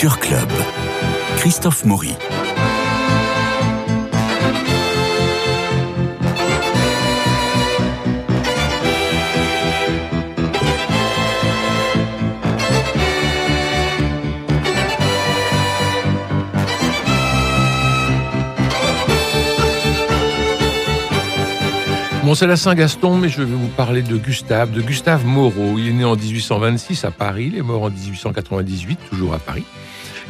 Culture Club. Christophe Maury. Bon, c'est la Saint-Gaston, mais je vais vous parler de Gustave, de Gustave Moreau. Il est né en 1826 à Paris, il est mort en 1898, toujours à Paris.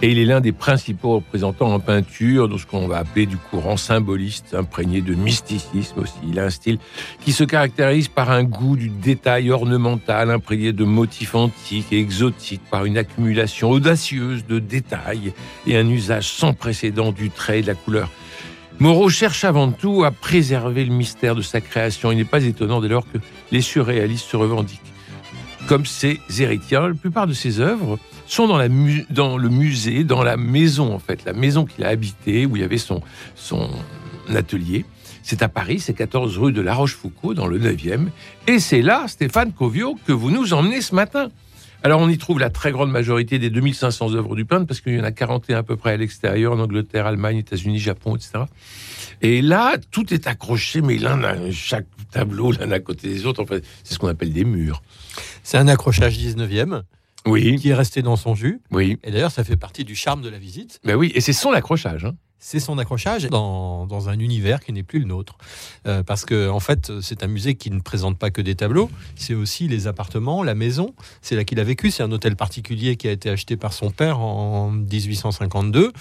Et il est l'un des principaux représentants en peinture de ce qu'on va appeler du courant symboliste, imprégné de mysticisme aussi. Il a un style qui se caractérise par un goût du détail ornemental, imprégné de motifs antiques et exotiques, par une accumulation audacieuse de détails et un usage sans précédent du trait et de la couleur. Moreau cherche avant tout à préserver le mystère de sa création. Il n'est pas étonnant dès lors que les surréalistes se revendiquent. Comme ses héritiers, la plupart de ses œuvres sont dans, le musée, dans la maison en fait, la maison qu'il a habitée, où il y avait son, atelier. C'est à Paris, c'est 14 rue de La Rochefoucauld, dans le 9e. Et c'est là, Stéphane Covio, que vous nous emmenez ce matin. Alors on y trouve la très grande majorité des 2500 œuvres du peintre, parce qu'il y en a 41 à peu près à l'extérieur, en Angleterre, Allemagne, États-Unis, Japon, etc. Et là, tout est accroché, mais l'un, chaque tableau, l'un à côté des autres, en fait, c'est ce qu'on appelle des murs. C'est un accrochage 19e. Oui. Qui est resté dans son jus. Oui. Et d'ailleurs, ça fait partie du charme de la visite. Ben oui, et c'est son accrochage. Hein c'est son accrochage dans, dans, un univers qui n'est plus le nôtre. Euh, parce que, en fait, c'est un musée qui ne présente pas que des tableaux, c'est aussi les appartements, la maison. C'est là qu'il a vécu. C'est un hôtel particulier qui a été acheté par son père en 1852.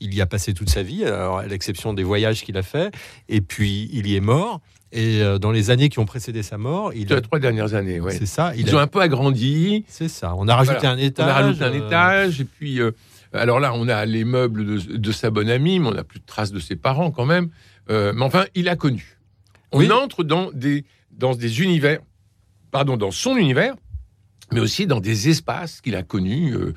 Il y a passé toute sa vie, à l'exception des voyages qu'il a fait. Et puis, il y est mort. Et euh, dans les années qui ont précédé sa mort, il a trois dernières années, ouais. C'est ça. Ils ont un peu agrandi. C'est ça. On a rajouté un étage. On a rajouté un étage et puis. Euh, alors là, on a les meubles de, sa bonne amie, mais on n'a plus de traces de ses parents quand même. Euh, mais enfin, il a connu. On entre dans des, dans des univers, pardon, dans son univers, mais aussi dans des espaces qu'il a connus euh, euh,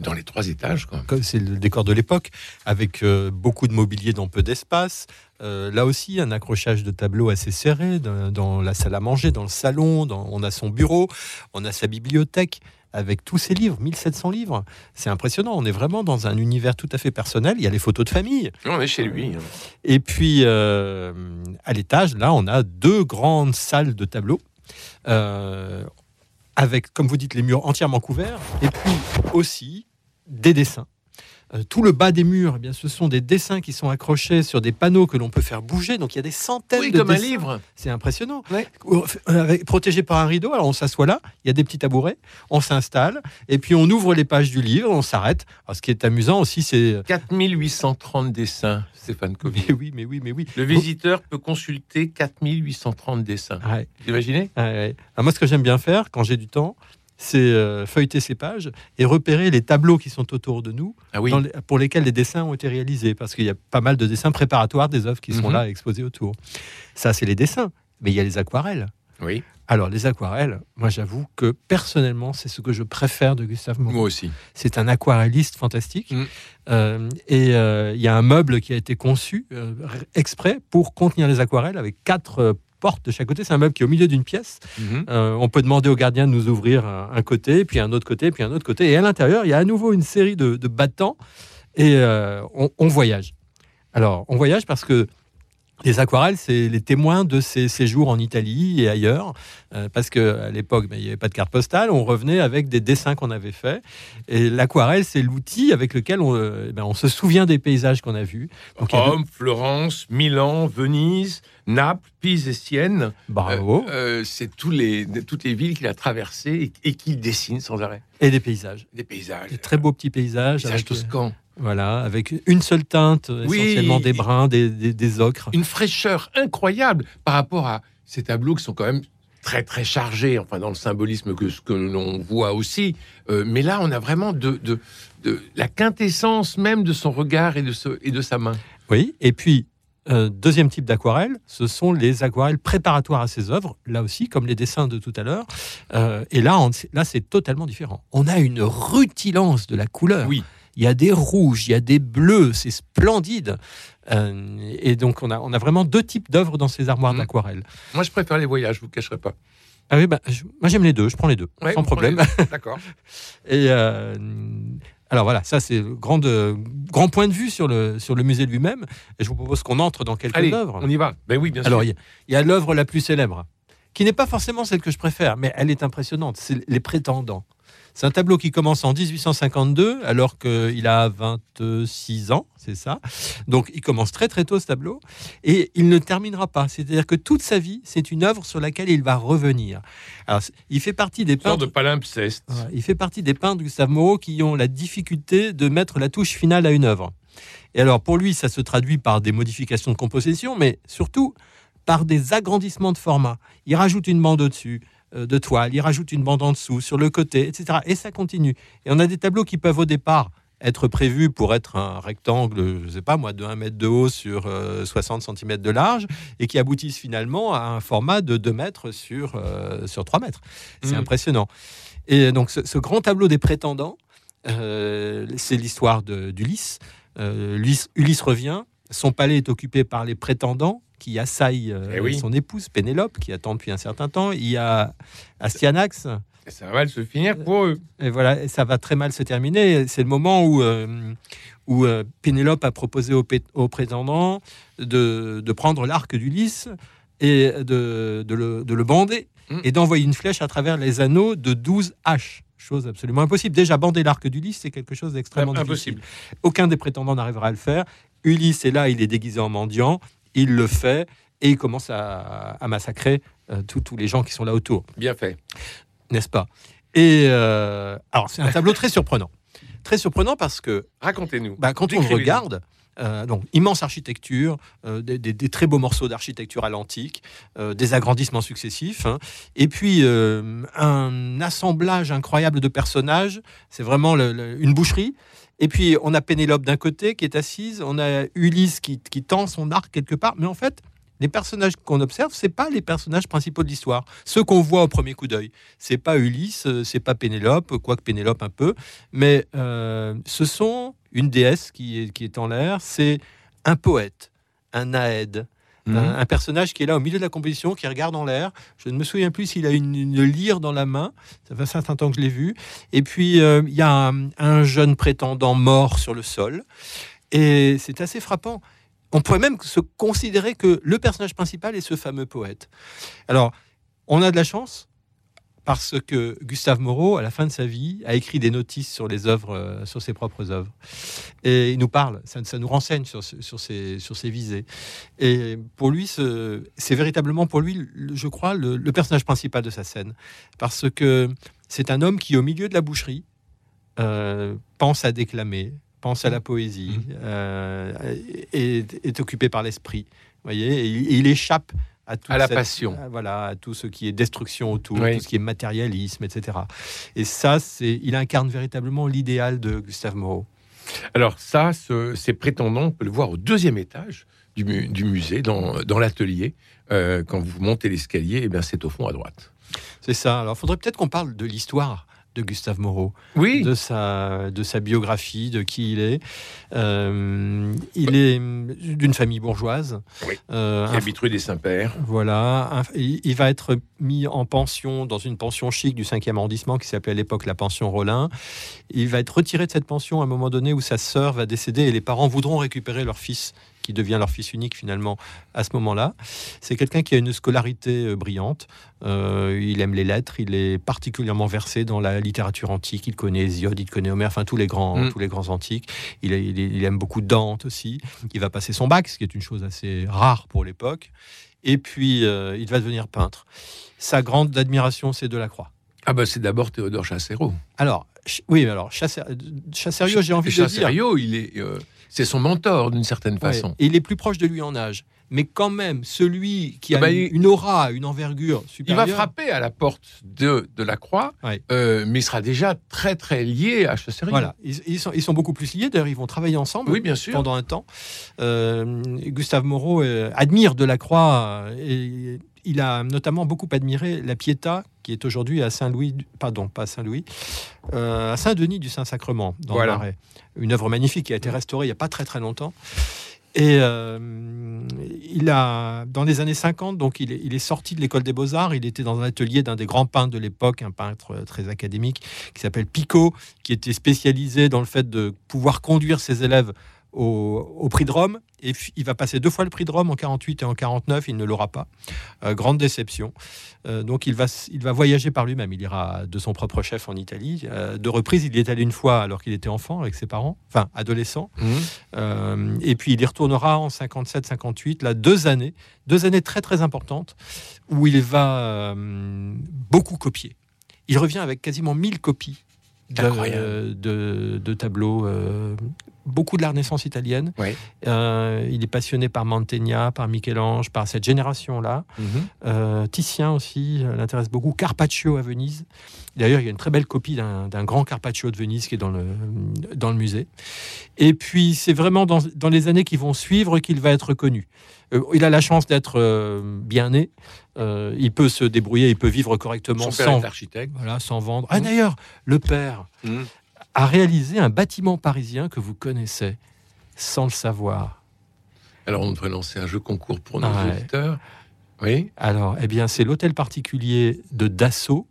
dans les trois étages. C'est le décor de l'époque, avec beaucoup de mobilier dans peu d'espace. là aussi, un accrochage de tableaux assez serré dans, la salle à manger, dans le salon. on a son bureau, on a sa bibliothèque avec tous ses livres, 1700 livres. C'est impressionnant. On est vraiment dans un univers tout à fait personnel. Il y a les photos de famille. On est chez lui. Hein. Et puis, euh, à l'étage, là, on a deux grandes salles de tableaux. Euh, avec, comme vous dites, les murs entièrement couverts. Et puis aussi des dessins tout le bas des murs, eh bien, ce sont des dessins qui sont accrochés sur des panneaux que l'on peut faire bouger. Donc il y a des centaines oui, de comme un livre. C'est impressionnant. Euh, protégé par un rideau, alors on s'assoit là, il y a des petits tabourets, on s'installe, et puis on ouvre les pages du livre, on s'arrête. ce qui est amusant aussi, c'est... 4830 dessins, Stéphane Covey. Mais oui, mais oui, mais oui. Le visiteur peut consulter 4830 dessins. Ouais. Vous imaginez? Moi, ce que j'aime bien faire, quand j'ai du temps, c'est euh, feuilleter ces pages et repérer les tableaux qui sont autour de nous, ah pour lesquels les dessins ont été réalisés, parce qu'il y a pas mal de dessins préparatoires des œuvres qui sont mhm. là exposées autour. Ça, c'est les dessins, mais il y a les aquarelles. Oui. Alors, les aquarelles, moi j'avoue que personnellement, c'est ce que je préfère de Gustave Moreau. Moi aussi. C'est un aquarelliste fantastique. Mm. Euh, et euh, il y a un meuble qui a été conçu exprès pour contenir les aquarelles avec quatre de chaque côté. C'est un meuble qui est au milieu d'une pièce. Mhm. Euh, on peut demander au gardien de nous ouvrir un, côté, puis un autre côté, puis un autre côté. Et à l'intérieur, il y a à nouveau une série de, battants et euh, on, voyage. Alors, on voyage parce que les aquarelles, c'est les témoins de ces séjours en Italie et ailleurs, euh, parce qu'à l'époque, ben, il n'y avait pas de carte postale, on revenait avec des dessins qu'on avait faits. Et l'aquarelle, c'est l'outil avec lequel on, euh, ben, on, se souvient des paysages qu'on a vus. Rome, Florence, Milan, Venise, Naples, Pise et Sienne. Bravo. Euh, c'est tous les, toutes les villes qu'il a traversées et, qu'il dessine sans arrêt. Et des paysages. Des paysages. Des très beaux petits paysages. Paysages toscans. Voilà, avec une seule teinte, essentiellement des bruns, des, des, ocres. Une fraîcheur incroyable par rapport à ces tableaux qui sont quand même très très chargés, enfin dans le symbolisme que ce que l'on voit aussi. Euh, mais là, on a vraiment de, de, de, la quintessence même de son regard et de, ce, et de sa main. Oui, et puis euh, deuxième type d'aquarelle, ce sont les aquarelles préparatoires à ses œuvres, là aussi, comme les dessins de tout à l'heure. Euh, et là, là c'est totalement différent. On a une rutilance de la couleur. Oui il y a des rouges, il y a des bleus, c'est splendide. Euh, et donc, on a, on a vraiment deux types d'œuvres dans ces armoires mmh. d'aquarelle. Moi, je préfère les voyages, je vous cacherai pas. Ah oui, bah, moi j'aime les deux, je prends les deux, sans problème. D'accord. et euh, Alors voilà, ça c'est le grand, grand point de vue sur le, sur le musée lui-même. Et je vous propose qu'on entre dans quelques œuvres. On y va. Ben oui, bien sûr. Alors il y a, l'œuvre la plus célèbre, qui n'est pas forcément celle que je préfère, mais elle est impressionnante. C'est Les Prétendants. C'est un tableau qui commence en 1852, alors qu'il a 26 ans, c'est ça. Donc il commence très très tôt ce tableau, et il ne terminera pas. C'est-à-dire que toute sa vie, c'est une œuvre sur laquelle il va revenir. Alors, il fait partie des peintres. de palimpseste. Il fait partie des peintres Gustave Moreau qui ont la difficulté de mettre la touche finale à une œuvre. Et alors pour lui, ça se traduit par des modifications de composition, mais surtout par des agrandissements de format. Il rajoute une bande au-dessus, de toile, il rajoute une bande en dessous, sur le côté, etc. Et ça continue. Et on a des tableaux qui peuvent au départ être prévus pour être un rectangle, je ne sais pas moi, de 1 mètre de haut sur 60 euh, cm de large, et qui aboutissent finalement à un format de 2 mètres sur, euh, sur 3 mètres. C'est mmh. impressionnant. Et donc ce, grand tableau des prétendants, c'est l'histoire d'Ulysse. Ulysse revient, son palais est occupé par les prétendants, qui assaille euh, eh son épouse Pénélope, qui attend depuis un certain temps. Il y a Astyanax. Ça va mal se finir pour eux. Et voilà, ça va très mal se terminer. C'est le moment où, euh, où euh, Pénélope a proposé aux, au prétendants de, de prendre l'arc d'Ulysse et de, de, le, de, le, bander mm. et d'envoyer une flèche à travers les anneaux de 12 haches chose absolument impossible. Déjà, bander l'arc d'Ulysse, c'est quelque chose d'extrêmement impossible. Aucun des prétendants n'arrivera à le faire. Ulysse est là, il est déguisé en mendiant il le fait et il commence à, massacrer euh, tous les gens qui sont là autour. Bien fait. N'est-ce pas? Et euh, alors, c'est un tableau très surprenant. Très surprenant parce que. Racontez-nous. Bah, quand on regarde. Euh, donc, immense architecture, des, très beaux morceaux d'architecture à l'antique, des agrandissements successifs, hein. et puis un assemblage incroyable de personnages. C'est vraiment une boucherie. Et puis, on a Pénélope d'un côté qui est assise, on a Ulysse qui, tend son arc quelque part, mais en fait, les personnages qu'on observe, c'est pas les personnages principaux de l'histoire. Ceux qu'on voit au premier coup d'œil, c'est pas Ulysse, c'est pas Pénélope, quoique Pénélope un peu, mais euh, ce sont une déesse qui est, qui est en l'air, c'est un poète, un Aède, Mhm. Un, personnage qui est là au milieu de la composition, qui regarde en l'air. Je ne me souviens plus s'il a une, lyre dans la main. Ça fait un certain temps que je l'ai vu. Et puis, euh, il y a un, jeune prétendant mort sur le sol. Et c'est assez frappant. On pourrait même se considérer que le personnage principal est ce fameux poète. Alors, on a de la chance parce que Gustave Moreau, à la fin de sa vie, a écrit des notices sur les œuvres, euh, sur ses propres œuvres. Et il nous parle, ça, nous renseigne sur, sur, ses, sur ses visées. Et pour lui, c'est véritablement pour lui, je crois, le, personnage principal de sa scène. Parce que c'est un homme qui, au milieu de la boucherie, euh, pense à déclamer, pense à la poésie, mmh. euh, est, occupé par l'esprit. voyez, et il échappe à, la passion. voilà, à tout ce qui est destruction autour, tout ce qui est matérialisme, etc. Et ça, c'est, il incarne véritablement l'idéal de Gustave Moreau. Alors ça, ce, ces prétendants, on peut le voir au deuxième étage du, musée, dans, dans l'atelier. Euh, quand vous montez l'escalier, et eh bien c'est au fond à droite. C'est ça. Alors, il faudrait peut-être qu'on parle de l'histoire de Gustave Moreau, oui. de, sa, de sa biographie, de qui il est. Euh, il est d'une famille bourgeoise. Oui. Euh, qui habite rue des Saints-Pères. Voilà. il va être mis en pension dans une pension chic du 5e arrondissement qui s'appelait à l'époque la pension Rollin. Il va être retiré de cette pension à un moment donné où sa sœur va décéder et les parents voudront récupérer leur fils qui devient leur fils unique finalement à ce moment-là. C'est quelqu'un qui a une scolarité euh, brillante. Euh, il aime les lettres, il est particulièrement versé dans la littérature antique. Il connaît Hésiode, il connaît Homère, enfin tous les grands, mm. tous les grands antiques. Il, il, aime beaucoup Dante aussi. Il va passer son bac, ce qui est une chose assez rare pour l'époque. Et puis, euh, il va devenir peintre. Sa grande admiration, c'est Delacroix. Ah bah c'est d'abord Théodore Chassero. Alors, oui, alors Chasserio, j'ai envie de dire. il est c'est son mentor d'une certaine façon. il est plus proche de lui en âge. Mais quand même, celui qui a bah, une, aura, une envergure supérieure. Il va frapper à la porte de, de la Croix, euh, mais il sera déjà très très lié à Chassériau. Voilà, ils, sont, ils sont beaucoup plus liés. D'ailleurs, ils vont travailler ensemble oui, bien sûr. pendant un temps. Euh, Gustave Moreau euh, admire Delacroix et il a notamment beaucoup admiré la Pietà, qui est aujourd'hui à Saint-Louis, pardon, pas Saint-Louis, euh, à Saint-Denis du Saint-Sacrement, dans le Marais. Une œuvre magnifique qui a été restaurée il n'y a pas très très longtemps. Et il a, dans les années 50, donc il est, il est sorti de l'école des beaux-arts. Il était dans un atelier d'un des grands peintres de l'époque, un peintre très académique qui s'appelle Picot, qui était spécialisé dans le fait de pouvoir conduire ses élèves au, prix de Rome. Et il va passer deux fois le prix de Rome en 48 et en 49. Il ne l'aura pas. Euh, grande déception. Euh, donc il va, il va voyager par lui-même. Il ira de son propre chef en Italie. Euh, de reprise, il y est allé une fois alors qu'il était enfant avec ses parents, enfin adolescent. Mmh. et puis il y retournera en 57-58, là deux années, deux années très très importantes où il va beaucoup copier. Il revient avec quasiment 1000 copies de, de, tableaux beaucoup de la Renaissance italienne. Euh, il est passionné par Mantegna, par Michel-Ange, par cette génération-là. Mhm. Euh, Titien aussi euh, l'intéresse beaucoup. Carpaccio à Venise. D'ailleurs, il y a une très belle copie d'un grand Carpaccio de Venise qui est dans le, dans le musée. Et puis, c'est vraiment dans, dans, les années qui vont suivre qu'il va être connu. il a la chance d'être bien né. il peut se débrouiller, il peut vivre correctement sans, architecte. Voilà, sans vendre. Ah, d'ailleurs, le père. Mhm a réalisé un bâtiment parisien que vous connaissez sans le savoir. Alors, on devrait lancer un jeu concours pour nos auditeurs. Oui. Alors, eh bien, c'est l'hôtel particulier de Dassault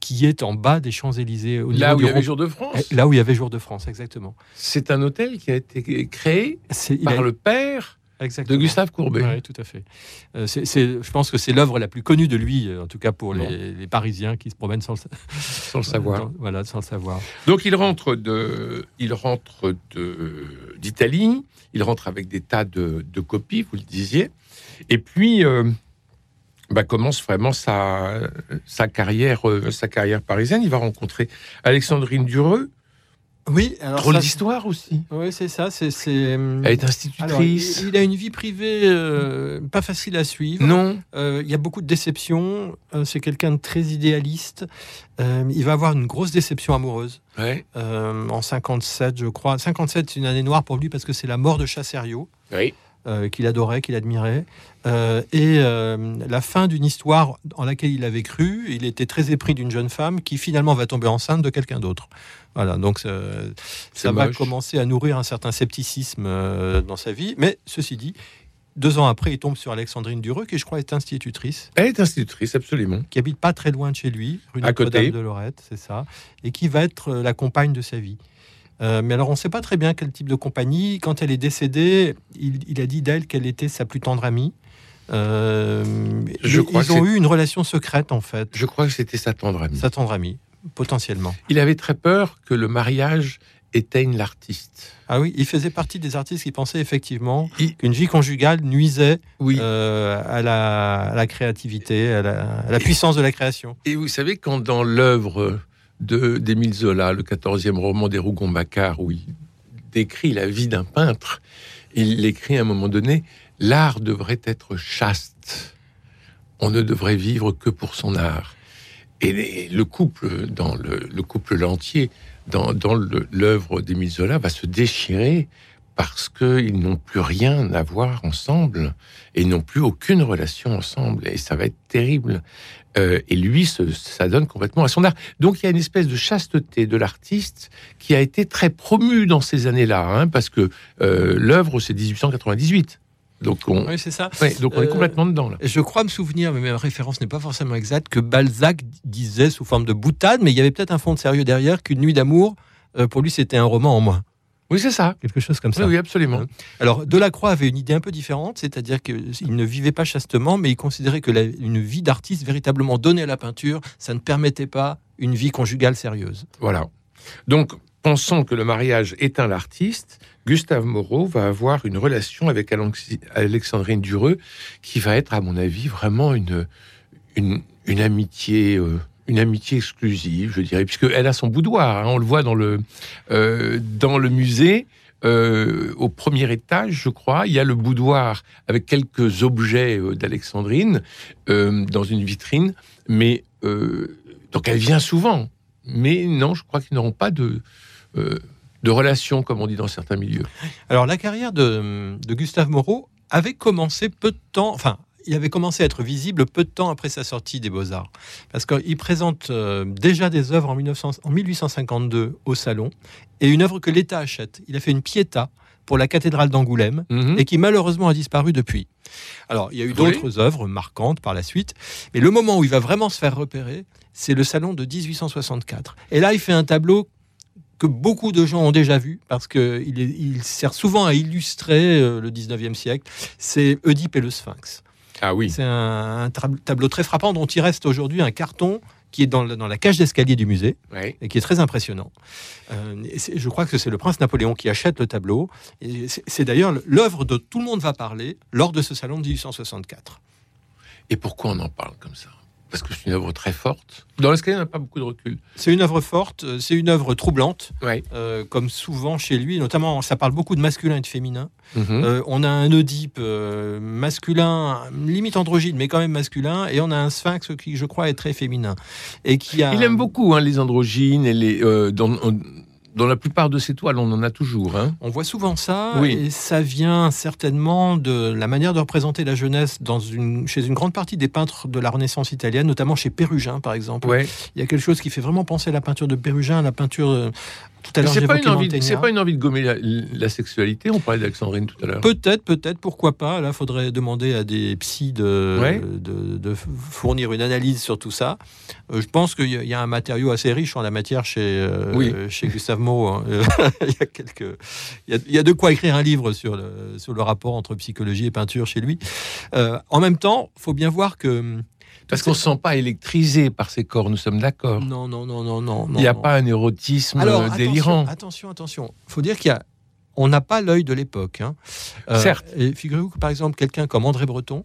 qui est en bas des Champs-Élysées. Là où il y avait Jour de France eh, Là où il y avait Jour de France, exactement. C'est un hôtel qui a été créé par le père de Gustave Courbet. Oui, tout à fait. Euh, je pense que c'est l'œuvre la plus connue de lui, euh, en tout cas pour les, Parisiens qui se promènent sans le, sans le savoir. voilà, sans le savoir. Donc il rentre de, il rentre d'Italie. Il rentre avec des tas de, copies, vous le disiez. Et puis euh, bah, commence vraiment sa, sa carrière, sa carrière parisienne. Il va rencontrer Alexandrine Dureux oui, alors drôle d'histoire aussi. Oui, c'est ça. C'est, Elle est institutrice. il, a une vie privée euh, pas facile à suivre. Non. Euh, il y a beaucoup de déceptions. Euh, c'est quelqu'un de très idéaliste. il va avoir une grosse déception amoureuse. Ouais. en 57, je crois. 57, c'est une année noire pour lui parce que c'est la mort de Chasserio. Oui. Qu'il adorait, qu'il admirait. et la fin d'une histoire en laquelle il avait cru, il était très épris d'une jeune femme qui finalement va tomber enceinte de quelqu'un d'autre. Voilà, donc ça, va commencer à nourrir un certain scepticisme euh, dans sa vie. Mais ceci dit, deux ans après, il tombe sur Alexandrine Dureux, qui je crois est institutrice. Elle est institutrice, absolument. Qui habite pas très loin de chez lui, rue Notre-Dame de Lorette, c'est ça, et qui va être euh, la compagne de sa vie. Euh, mais alors, on ne sait pas très bien quel type de compagnie. Quand elle est décédée, il, a dit d'elle qu'elle était sa plus tendre amie. je crois ils ont eu une relation secrète, en fait. Je crois que c'était sa tendre amie. Sa tendre amie potentiellement. Il avait très peur que le mariage éteigne l'artiste. Ah oui, il faisait partie des artistes qui pensaient effectivement qu'une vie conjugale nuisait euh, à, la, créativité, à la, puissance de la création. Et vous savez, quand dans l'œuvre d'Émile Zola, le 14e roman des Rougon-Macquart, où il décrit la vie d'un peintre, il écrit à un moment donné L'art devrait être chaste. On ne devrait vivre que pour son art. Et le couple, dans le, couple l'entier, dans, l'œuvre d'Émile Zola, va se déchirer parce qu'ils n'ont plus rien à voir ensemble et n'ont plus aucune relation ensemble et ça va être terrible. Euh, et lui, ça donne complètement à son art. Donc il y a une espèce de chasteté de l'artiste qui a été très promue dans ces années-là, hein, parce que euh, l'œuvre c'est 1898. Donc on, oui, c'est ça. donc on est euh, complètement dedans. Là. Je crois me souvenir, mais ma référence n'est pas forcément exacte, que Balzac disait sous forme de boutade, mais il y avait peut-être un fond de sérieux derrière, qu'une nuit d'amour, pour lui, c'était un roman en moins. Oui, c'est ça. Quelque chose comme ça. Oui, absolument. Hein. Alors, Delacroix avait une idée un peu différente, c'est-à-dire qu'il ne vivait pas chastement, mais il considérait que une vie d'artiste véritablement donnée à la peinture, ça ne permettait pas une vie conjugale sérieuse. Voilà. Donc, pensant que le mariage éteint l'artiste, Gustave Moreau va avoir une relation avec Alexandrine Dureux qui va être, à mon avis, vraiment une, une, amitié. Euh, une amitié exclusive, je dirais, puisqu'elle a son boudoir. Hein. on le voit dans le, euh, dans le musée. Euh, au premier étage, je crois, il y a le boudoir avec quelques objets d'Alexandrine dans une vitrine. Mais donc elle vient souvent. Mais non, je crois qu'ils n'auront pas de de relations, comme on dit dans certains milieux. Alors la carrière de, Gustave Moreau avait commencé peu de temps, enfin, il avait commencé à être visible peu de temps après sa sortie des Beaux-Arts. Parce qu'il présente euh, déjà des œuvres en, 1900, en 1852 au Salon, et une œuvre que l'État achète. Il a fait une Pietà pour la cathédrale d'Angoulême Mhm. et qui malheureusement a disparu depuis. Alors, il y a eu Oui. d'autres œuvres marquantes par la suite, mais le moment où il va vraiment se faire repérer, c'est le salon de 1864. Et là, il fait un tableau que beaucoup de gens ont déjà vu, parce qu'il il sert souvent à illustrer euh, le 19e siècle, c'est Oedipe et le Sphinx. Ah oui. C'est un, tableau très frappant dont il reste aujourd'hui un carton qui est dans, la cage d'escalier du musée et qui est très impressionnant. Euh, et je crois que c'est le prince Napoléon qui achète le tableau. C'est d'ailleurs l'œuvre dont tout le monde va parler lors de ce salon de 1864. Et pourquoi on en parle comme ça? Parce que c'est une œuvre très forte. Dans l'escalier, on n'a pas beaucoup de recul. C'est une œuvre forte, euh, c'est une œuvre troublante, Ouais. euh, comme souvent chez lui. Notamment, ça parle beaucoup de masculin et de féminin. Mhm. Euh, on a un Oedipe euh, masculin, limite androgyne, mais quand même masculin, et on a un Sphinx qui, je crois, est très féminin. Et qui a... Il aime beaucoup hein, les androgynes et les. euh, dans, dans la plupart de ses toiles, on en a toujours. Hein. On voit souvent ça, Oui. et ça vient certainement de la manière de représenter la jeunesse dans une, chez une grande partie des peintres de la Renaissance italienne, notamment chez Pérugin, par exemple. Ouais. Il y a quelque chose qui fait vraiment penser à la peinture de Pérugin, à la peinture. Tout à l'heure, C'est pas, une envie, pas une envie de gommer la, la sexualité. On parlait d'Alexandrine tout à l'heure. Peut-être, peut-être, pourquoi pas. Là, faudrait demander à des psys de, Ouais. de, de fournir une analyse sur tout ça. Euh, je pense qu'il y, a- il y a un matériau assez riche en la matière chez, euh, Oui. chez Gustave Moreau. hein. Il, y a quelques, il, y a, il y a de quoi écrire un livre sur le, sur le rapport entre psychologie et peinture chez lui. Euh, en même temps, faut bien voir que... Parce qu'on ne se sent pas électrisé par ces corps, nous sommes d'accord. Non, non, non, non, non. Il n'y a non. pas un érotisme Alors, attention, délirant. Attention, attention. faut dire qu'il y a. On n'a pas l'œil de l'époque. hein. Euh, Certes. Et figurez-vous que, par exemple, quelqu'un comme André Breton,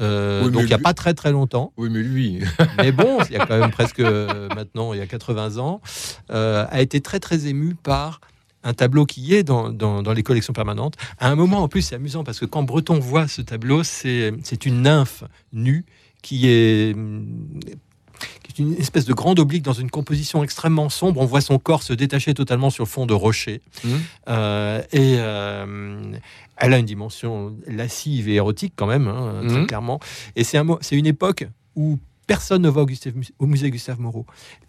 euh, Oui, donc il n'y a lui- pas très très longtemps, Oui, mais lui. mais bon, il y a quand même presque euh, maintenant, il y a 80 ans, euh, a été très très ému par un tableau qui est dans, dans, dans les collections permanentes. À un moment, en plus, c'est amusant parce que quand Breton voit ce tableau, c'est c'est une nymphe nue qui est hum, qui est une espèce de grande oblique dans une composition extrêmement sombre. On voit son corps se détacher totalement sur fond de rocher. Mhm. Euh, et euh, elle a une dimension lascive et érotique quand même, hein, très Mhm. clairement. Et c'est un une époque où personne ne va au, Gustave- au musée Gustave Moreau.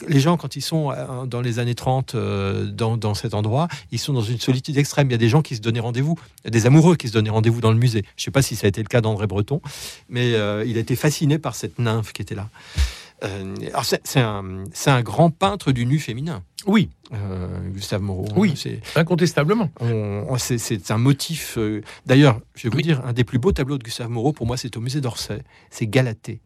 Les gens, quand ils sont euh, dans les années 30 euh, dans, dans cet endroit, ils sont dans une solitude extrême. Il y a des gens qui se donnaient rendez-vous, des amoureux qui se donnaient rendez-vous dans le musée. Je ne sais pas si ça a été le cas d'André Breton, mais euh, il a été fasciné par cette nymphe qui était là. Euh, alors c'est un, grand peintre du nu féminin, Oui, euh, Gustave Moreau. Oui. C'est incontestablement. on- on- c'est- un motif. D'ailleurs, je vais vous Oui. dire, un des plus beaux tableaux de Gustave Moreau, pour moi, c'est au musée d'Orsay. C'est Galatée.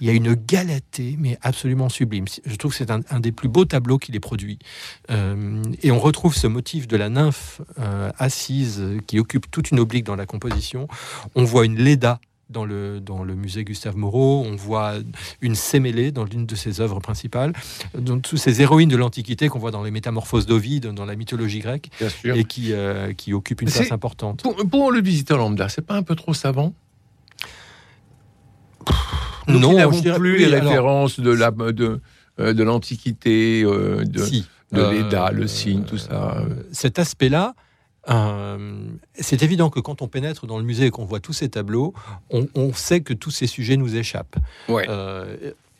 Il y a une Galatée, mais absolument sublime. Je trouve que c'est un, un des plus beaux tableaux qu'il ait produit. Euh, et on retrouve ce motif de la nymphe euh, assise qui occupe toute une oblique dans la composition. On voit une Léda dans le, dans le musée Gustave Moreau. On voit une Sémélé dans l'une de ses œuvres principales. Donc, toutes ces héroïnes de l'Antiquité qu'on voit dans les Métamorphoses d'Ovide, dans la mythologie grecque et qui, euh, qui occupe une place importante. Pour, pour le visiteur lambda, c'est pas un peu trop savant? Nous Non, qui n'avons plus les alors- références de la de euh, de l'Antiquité, euh, de, Si. de Euh, l'Eda, le signe, tout ça. cet aspect-là, c'est évident que quand on pénètre dans le musée et qu'on voit tous ces tableaux, on, on sait que tous ces sujets nous échappent. Ouais.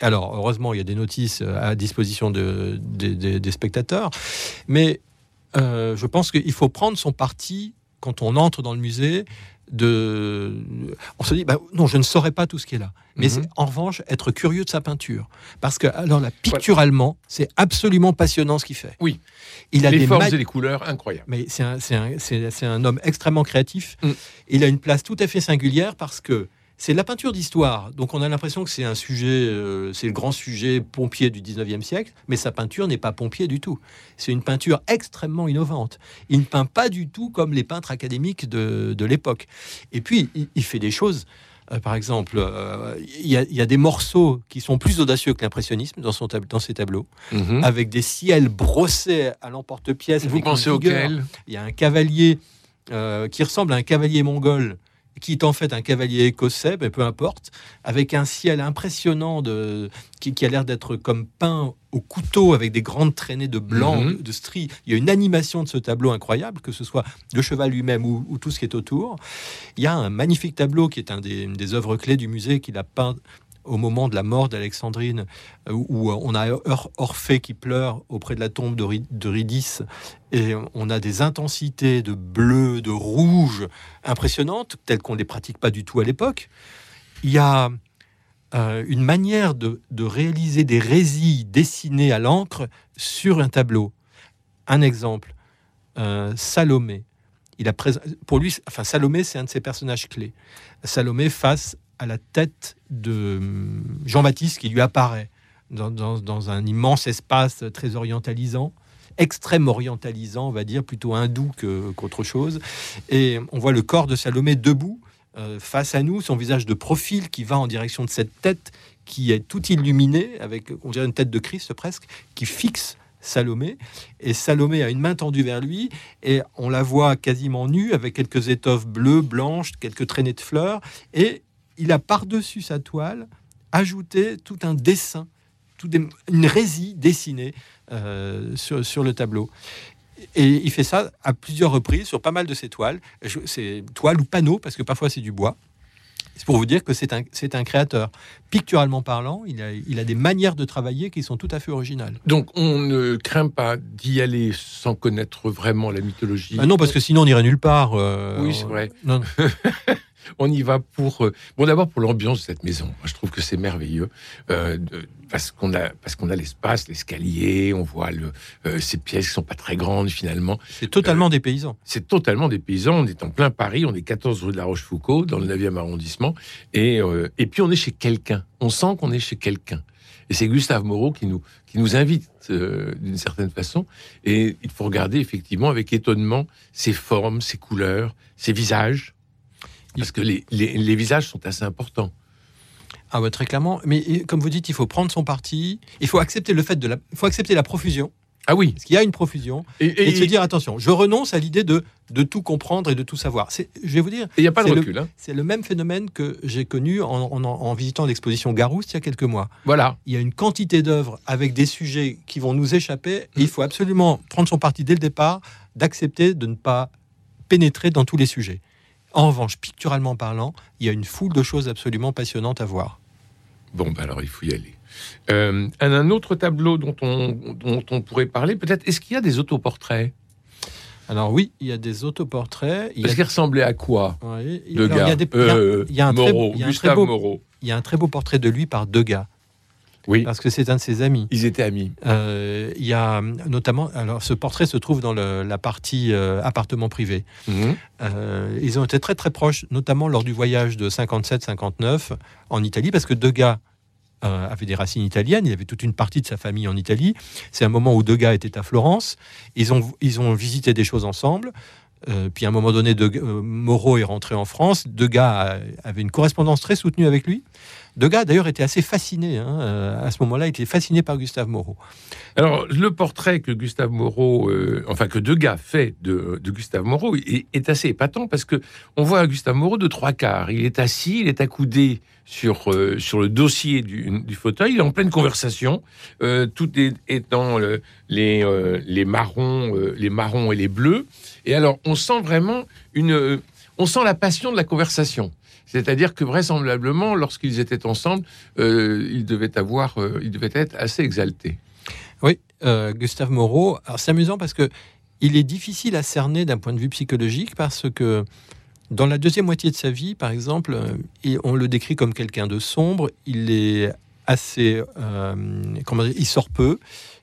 Alors, heureusement, il y a des notices à disposition de- des- spectateurs, mais euh, je pense qu'il faut prendre son parti quand on entre dans le musée. De, on se dit, bah, non, je ne saurais pas tout ce qui est là. Mais Mhm. en revanche être curieux de sa peinture, parce que alors là, picturalement, c'est absolument passionnant ce qu'il fait. Oui. il a les des formes et les couleurs incroyables. mais c'est un, c'est un- c'est- c'est un homme extrêmement créatif. Mm. Il a une place tout à fait singulière parce que c'est de la peinture d'histoire. Donc on a l'impression que c'est un sujet, euh, c'est le grand sujet pompier du 19e siècle, mais sa peinture n'est pas pompier du tout. C'est une peinture extrêmement innovante. Il ne peint pas du tout comme les peintres académiques de, de l'époque. Et puis, il, il fait des choses. euh, par exemple, euh, il y, a- il y a des morceaux qui sont plus audacieux que l'impressionnisme dans, son dans ses tableaux, Mhm. avec des ciels brossés à l'emporte-pièce. Vous pensez auquel? Il y a un cavalier qui ressemble à un cavalier mongol, qui est en fait un cavalier écossais, mais peu importe, avec un ciel impressionnant de, qui, qui a l'air d'être comme peint au couteau avec des grandes traînées de blanc, Mhm. de, de stries. Il y a une animation de ce tableau incroyable, que ce soit le cheval lui-même ou, ou tout ce qui est autour. Il y a un magnifique tableau qui est un des, une des œuvres clés du musée qu'il a peint au moment de la mort d'Alexandrine, euh, où on a Orphée qui pleure auprès de la tombe d'Eurydice, et on a des intensités de bleu, de rouge impressionnantes, telles qu'on ne les pratique pas du tout à l'époque. Il y a euh, une manière de, réaliser des résilles dessinées à l'encre sur un tableau. Un exemple, euh, Salomé. Il a pour lui, enfin Salomé, c'est un de ses personnages clés. Salomé face à la tête de hum, Jean-Baptiste qui lui apparaît dans, un immense espace très orientalisant extrême orientalisant, on va dire, plutôt hindou qu'autre chose. Et on voit le corps de Salomé debout euh, face à nous, son visage de profil qui va en direction de cette tête qui est tout illuminée, avec, on dirait une tête de Christ presque, qui fixe Salomé. Et Salomé a une main tendue vers lui, et on la voit quasiment nue, avec quelques étoffes bleues, blanches, quelques traînées de fleurs. Et il a par-dessus sa toile ajouté tout un dessin, tout une résille dessinée euh, sur, sur, le tableau. Et il fait ça à plusieurs reprises sur pas mal de ses toiles. C'est toiles ou panneaux, parce que parfois c'est du bois. C'est pour vous dire que c'est un, un, créateur. Picturalement parlant, il a, il a, des manières de travailler qui sont tout à fait originales. Donc on ne craint pas d'y aller sans connaître vraiment la mythologie. Ah non, parce que sinon on n'irait nulle part. Euh, oui, c'est vrai. Non. on y va pour euh, bon d'abord pour l'ambiance de cette maison. Moi, je trouve que c'est merveilleux euh, parce qu'on a parce qu'on a l'espace, l'escalier, on voit le euh, ces pièces qui sont pas très grandes finalement. C'est totalement des paysans. C'est totalement des paysans. On est en plein Paris, on est 14 rue de la Rochefoucauld dans le 9e arrondissement et et puis on est chez quelqu'un. On sent qu'on est chez quelqu'un. Et c'est Gustave Moreau qui nous, qui nous invite d'une certaine façon. Et il faut regarder effectivement avec étonnement ces formes, ces couleurs, ces visages. Parce que les, les, visages sont assez importants. Ah ouais, très clairement. Mais comme vous dites, il faut prendre son parti. Il faut accepter le fait de la, il faut accepter la profusion. Ah oui. Parce qu'il y a une profusion. Et, se dire, attention, je renonce à l'idée de, de tout comprendre et de tout savoir. Je vais vous dire. Il n'y a pas de recul. Hein. C'est le même phénomène que j'ai connu en, en, visitant l'exposition Garouste il y a quelques mois. Voilà. Il y a une quantité d'œuvres avec des sujets qui vont nous échapper. Et il faut absolument prendre son parti dès le départ, d'accepter de ne pas pénétrer dans tous les sujets. En revanche, picturalement parlant, il y a une foule de choses absolument passionnantes à voir. Bon, ben alors il faut y aller. Euh, un autre tableau dont on, dont on pourrait parler, peut-être, est-ce qu'il y a des autoportraits? Alors oui, il y a des autoportraits. Est-ce qu'il ressemblait à quoi Degas. A, beau, Il y a un très beau portrait de lui par Degas. Oui. Parce que c'est un de ses amis. Ils étaient amis. Euh, il y a notamment, alors ce portrait se trouve dans la partie euh, appartement privé. Mhm. Euh, ils ont été très très proches, notamment lors du voyage de 57-59 en Italie, parce que Degas avait des racines italiennes, il avait toute une partie de sa famille en Italie. C'est un moment où Degas était à Florence. Ils ont, ils ont visité des choses ensemble. puis à un moment donné, de, Moreau est rentré en France. Degas avait une correspondance très soutenue avec lui. Degas, d'ailleurs, était assez fasciné. Hein, euh, à ce moment-là, était fasciné par Gustave Moreau. Alors, le portrait que Gustave Moreau, euh, enfin que Degas fait de, Gustave Moreau, est, assez épatant parce que on voit Gustave Moreau de trois quarts. Il est assis, il est accoudé sur euh, sur le dossier du, fauteuil, il est en pleine conversation, tout est, étant les les marrons, les marrons et les bleus. Et alors, on sent vraiment une, on sent la passion de la conversation. C'est-à-dire que vraisemblablement, lorsqu'ils étaient ensemble, euh, ils, devaient avoir, euh, ils devaient être assez exaltés. Oui, euh, Gustave Moreau. Alors c'est amusant parce que il est difficile à cerner d'un point de vue psychologique parce que dans la deuxième moitié de sa vie, par exemple, on le décrit comme quelqu'un de sombre. Il est assez, comment dire, il sort peu.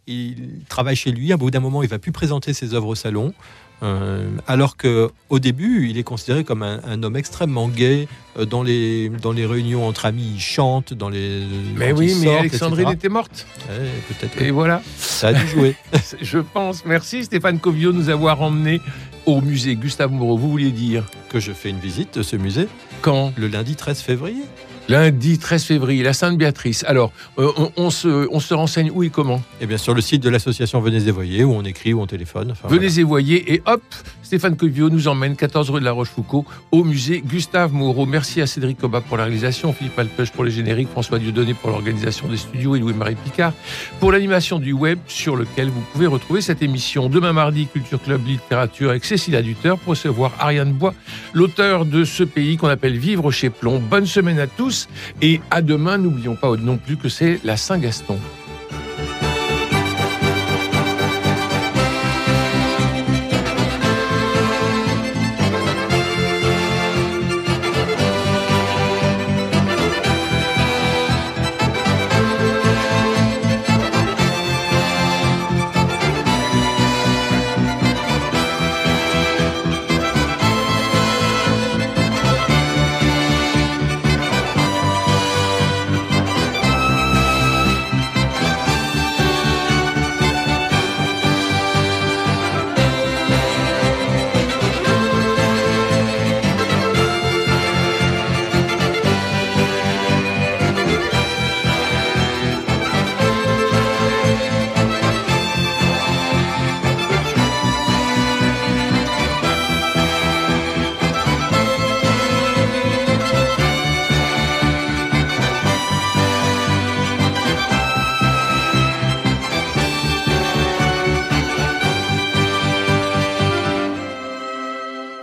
Il travaille chez lui. À bout d'un moment, il va plus présenter ses œuvres au salon. Euh, alors que au début, il est considéré comme un, homme extrêmement gay. Euh, dans les dans les réunions entre amis, il chante. Dans les mais oui, mais Alexandrine était morte. Peut-être. Et voilà. Ça a dû jouer. Je pense. Merci Stéphane Covio de nous avoir emmenés au musée Gustave Moreau. Vous vouliez dire que je fais une visite de ce musée quand? Le lundi 13 février. Lundi 13 février, la Sainte-Béatrice. Alors, euh, on, se, on se renseigne où et comment? Eh bien, sur le site de l'association Venez et Voyez, où on écrit, où on téléphone. Venez et Voyez, et hop, Stéphane Covio nous emmène 14 rue de la Rochefoucauld au musée Gustave Moreau. Merci à Cédric Coba pour la réalisation, Philippe Alpech pour les génériques, François Dieudonné pour l'organisation des studios et Louis-Marie Picard pour l'animation du web sur lequel vous pouvez retrouver cette émission. Demain mardi, Culture Club Littérature avec Cécile Duteur pour recevoir Ariane Bois, l'auteur de ce pays qu'on appelle Vivre chez Plomb. Bonne semaine à tous Et à demain, n'oublions pas non plus que c'est la Saint-Gaston.